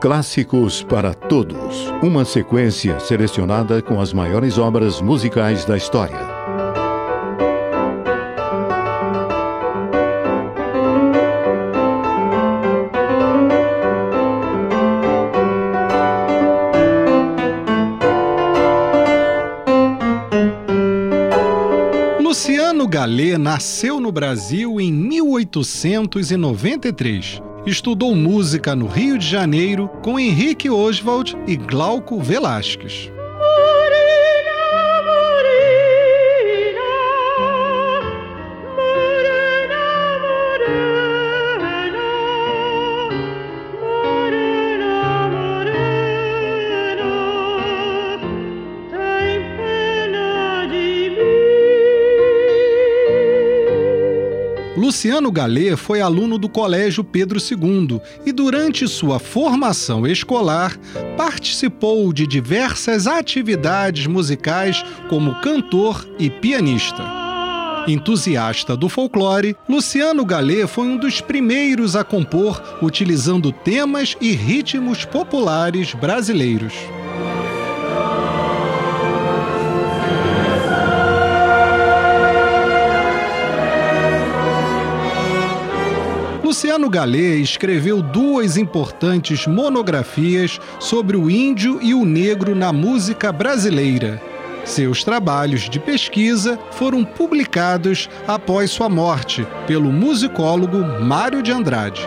Clássicos para Todos. Uma sequência selecionada com as maiores obras musicais da história. Galê nasceu no Brasil em 1893 Estudou música no Rio de Janeiro com Henrique Oswald e Glauco Velasquez. Luciano Galê foi aluno do Colégio Pedro II e, durante sua formação escolar, participou de diversas atividades musicais como cantor e pianista. Entusiasta do folclore, Luciano Galê foi um dos primeiros a compor utilizando temas e ritmos populares brasileiros. Luciano Galê escreveu duas importantes monografias sobre o índio e o negro na música brasileira. Seus trabalhos de pesquisa foram publicados após sua morte pelo musicólogo Mário de Andrade.